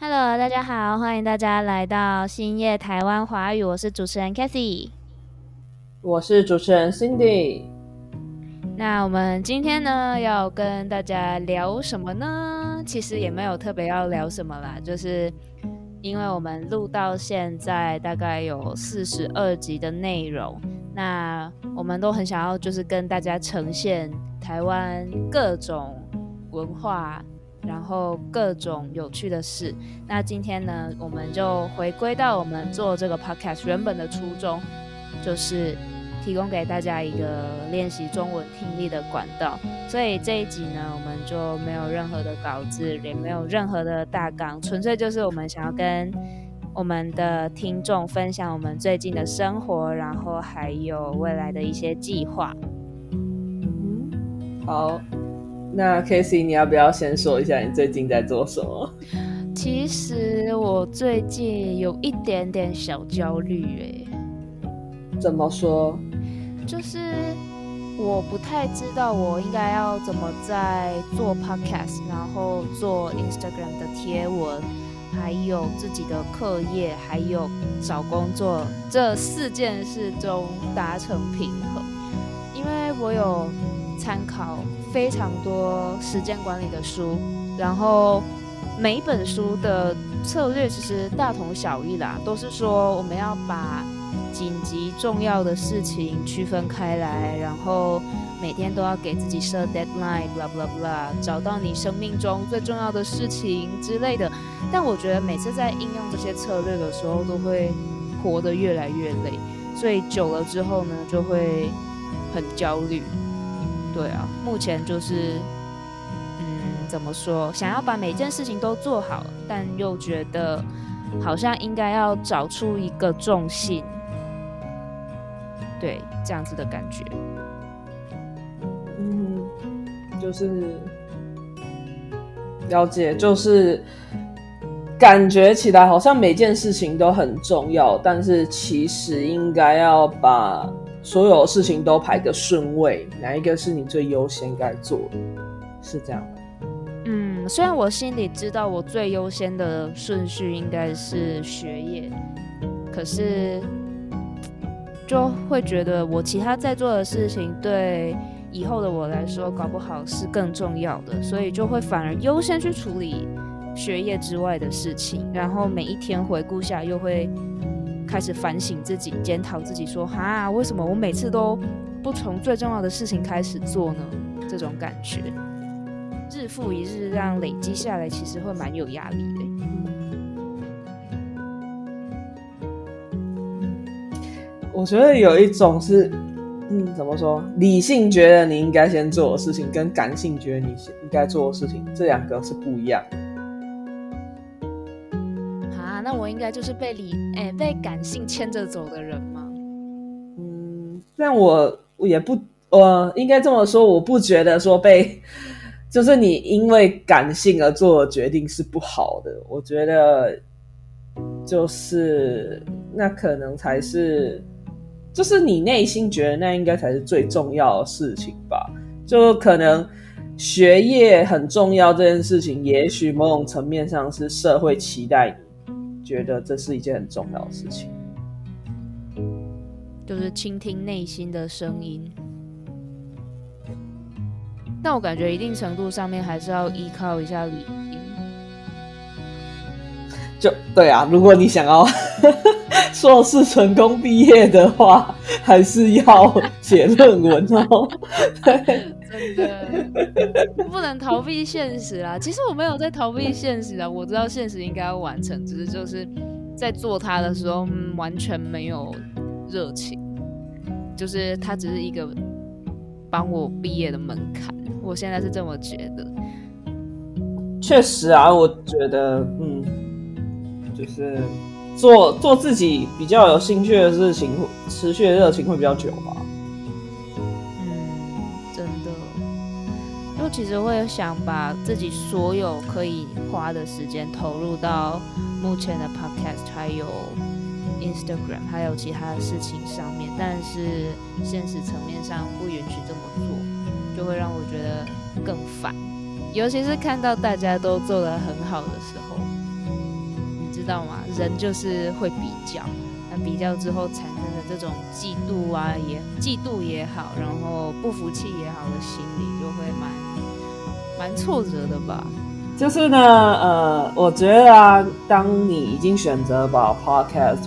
Hello，大家好，欢迎大家来到新夜台湾华语，我是主持人 Kathy，我是主持人 Cindy。那我们今天呢要跟大家聊什么呢？其实也没有特别要聊什么啦，就是因为我们录到现在大概有四十二集的内容，那我们都很想要就是跟大家呈现台湾各种文化。然后各种有趣的事。那今天呢，我们就回归到我们做这个 podcast 原本的初衷，就是提供给大家一个练习中文听力的管道。所以这一集呢，我们就没有任何的稿子，也没有任何的大纲，纯粹就是我们想要跟我们的听众分享我们最近的生活，然后还有未来的一些计划。好。那 k a s e y 你要不要先说一下你最近在做什么？其实我最近有一点点小焦虑诶。怎么说？就是我不太知道我应该要怎么在做 Podcast，然后做 Instagram 的贴文，还有自己的课业，还有找工作这四件事中达成平衡。因为我有参考。非常多时间管理的书，然后每一本书的策略其实大同小异啦，都是说我们要把紧急重要的事情区分开来，然后每天都要给自己设 deadline，blah blah blah，找到你生命中最重要的事情之类的。但我觉得每次在应用这些策略的时候，都会活得越来越累，所以久了之后呢，就会很焦虑。对啊，目前就是，嗯，怎么说？想要把每件事情都做好，但又觉得好像应该要找出一个重心，对，这样子的感觉。嗯，就是了解，就是感觉起来好像每件事情都很重要，但是其实应该要把。所有事情都排个顺位，哪一个是你最优先该做的？是这样的嗯，虽然我心里知道我最优先的顺序应该是学业，可是就会觉得我其他在做的事情对以后的我来说，搞不好是更重要的，所以就会反而优先去处理学业之外的事情，然后每一天回顾下又会。开始反省自己，检讨自己，说哈，为什么我每次都不从最重要的事情开始做呢？这种感觉，日复一日这样累积下来，其实会蛮有压力的。我觉得有一种是，嗯，怎么说？理性觉得你应该先做的事情，跟感性觉得你应该做的事情，这两个是不一样。那我应该就是被理哎被感性牵着走的人吗？嗯，但我也不，我应该这么说，我不觉得说被，就是你因为感性而做的决定是不好的。我觉得就是那可能才是，就是你内心觉得那应该才是最重要的事情吧。就可能学业很重要这件事情，也许某种层面上是社会期待你。觉得这是一件很重要的事情，就是倾听内心的声音。但我感觉一定程度上面还是要依靠一下理。就对啊，如果你想要 硕士成功毕业的话，还是要写论文哦。真的 不能逃避现实啦。其实我没有在逃避现实啊，我知道现实应该要完成，只是就是在做它的时候完全没有热情，就是它只是一个帮我毕业的门槛。我现在是这么觉得。确实啊，我觉得嗯，就是做做自己比较有兴趣的事情，持续的热情会比较久吧。其实会想把自己所有可以花的时间投入到目前的 podcast，还有 Instagram，还有其他的事情上面，但是现实层面上不允许这么做，就会让我觉得更烦。尤其是看到大家都做得很好的时候，你知道吗，人就是会比较，那比较之后产生的这种嫉妒啊，也嫉妒也好，然后不服气也好的心理，就会蛮蛮挫折的吧。就是呢，呃，我觉得啊，当你已经选择把 podcast，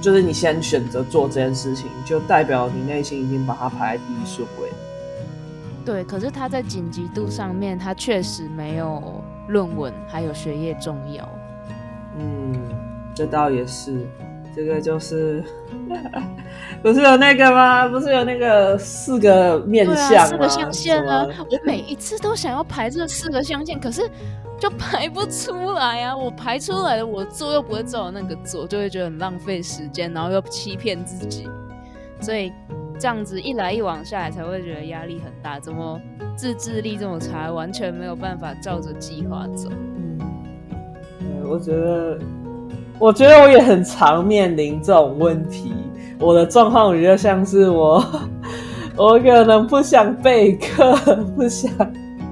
就是你先选择做这件事情，就代表你内心已经把它排在第一顺位。对，可是它在紧急度上面，它确实没有论文还有学业重要。嗯，这倒也是，这个就是 不是有那个吗？不是有那个四个面相、四个象限啊？我每一次都想要排这四个象限，可是就排不出来啊！我排出来了，我做又不会照那个做，就会觉得很浪费时间，然后又欺骗自己，所以。这样子一来一往下来，才会觉得压力很大。怎么自制力这么差，完全没有办法照着计划走？嗯，我觉得，我觉得我也很常面临这种问题。我的状况比较像是我，我可能不想备课，不想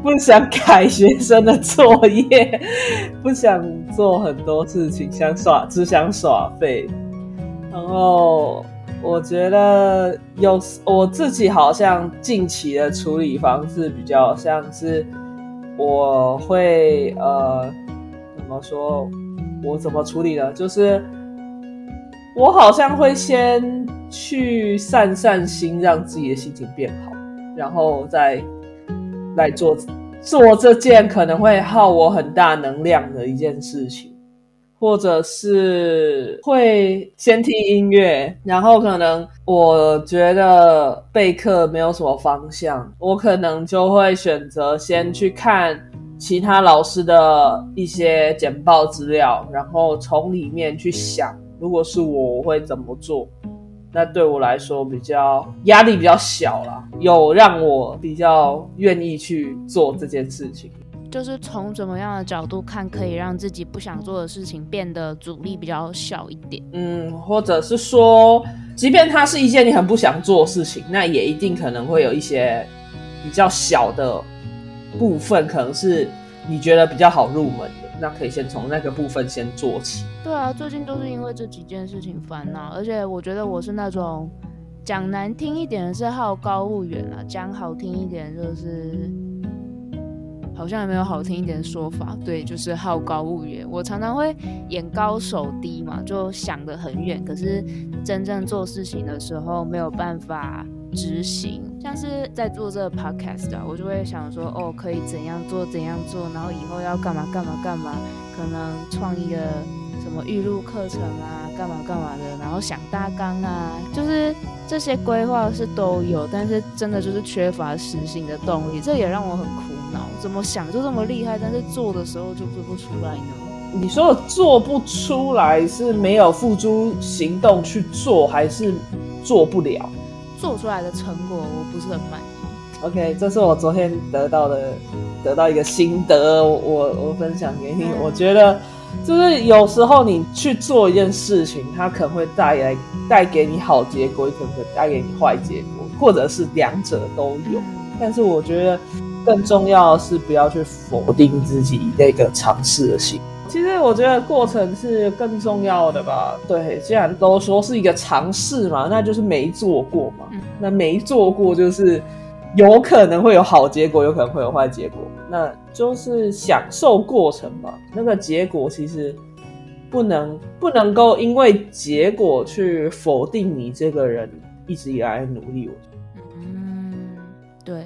不想改学生的作业，不想做很多事情，想耍，只想耍废，然后。我觉得有我自己好像近期的处理方式比较像是，我会呃怎么说？我怎么处理呢？就是我好像会先去散散心，让自己的心情变好，然后再来做做这件可能会耗我很大能量的一件事情。或者是会先听音乐，然后可能我觉得备课没有什么方向，我可能就会选择先去看其他老师的一些简报资料，然后从里面去想，如果是我，我会怎么做？那对我来说比较压力比较小了，有让我比较愿意去做这件事情。就是从怎么样的角度看，可以让自己不想做的事情变得阻力比较小一点。嗯，或者是说，即便它是一件你很不想做的事情，那也一定可能会有一些比较小的部分，可能是你觉得比较好入门的，那可以先从那个部分先做起。对啊，最近都是因为这几件事情烦恼，而且我觉得我是那种讲难听一点的是好高骛远啊，讲好听一点就是。好像也没有好听一点的说法，对，就是好高骛远。我常常会眼高手低嘛，就想得很远，可是真正做事情的时候没有办法执行。像是在做这个 podcast 啊，我就会想说，哦，可以怎样做怎样做，然后以后要干嘛干嘛干嘛，可能创一个什么预录课程啊，干嘛干嘛的，然后想大纲啊，就是这些规划是都有，但是真的就是缺乏实行的动力，这也让我很苦恼。怎么想就这么厉害，但是做的时候就做不出来呢？你说做不出来是没有付诸行动去做，还是做不了？做出来的成果我不是很满意。OK，这是我昨天得到的，得到一个心得，我我分享给你。我觉得就是有时候你去做一件事情，它可能会带来带给你好结果，也可能会带给你坏结果，或者是两者都有。但是我觉得。更重要的是不要去否定自己那个尝试的心。其实我觉得过程是更重要的吧。对，既然都说是一个尝试嘛，那就是没做过嘛。那没做过就是有可能会有好结果，有可能会有坏结果。那就是享受过程吧。那个结果其实不能不能够因为结果去否定你这个人一直以来的努力。我觉得嗯，对。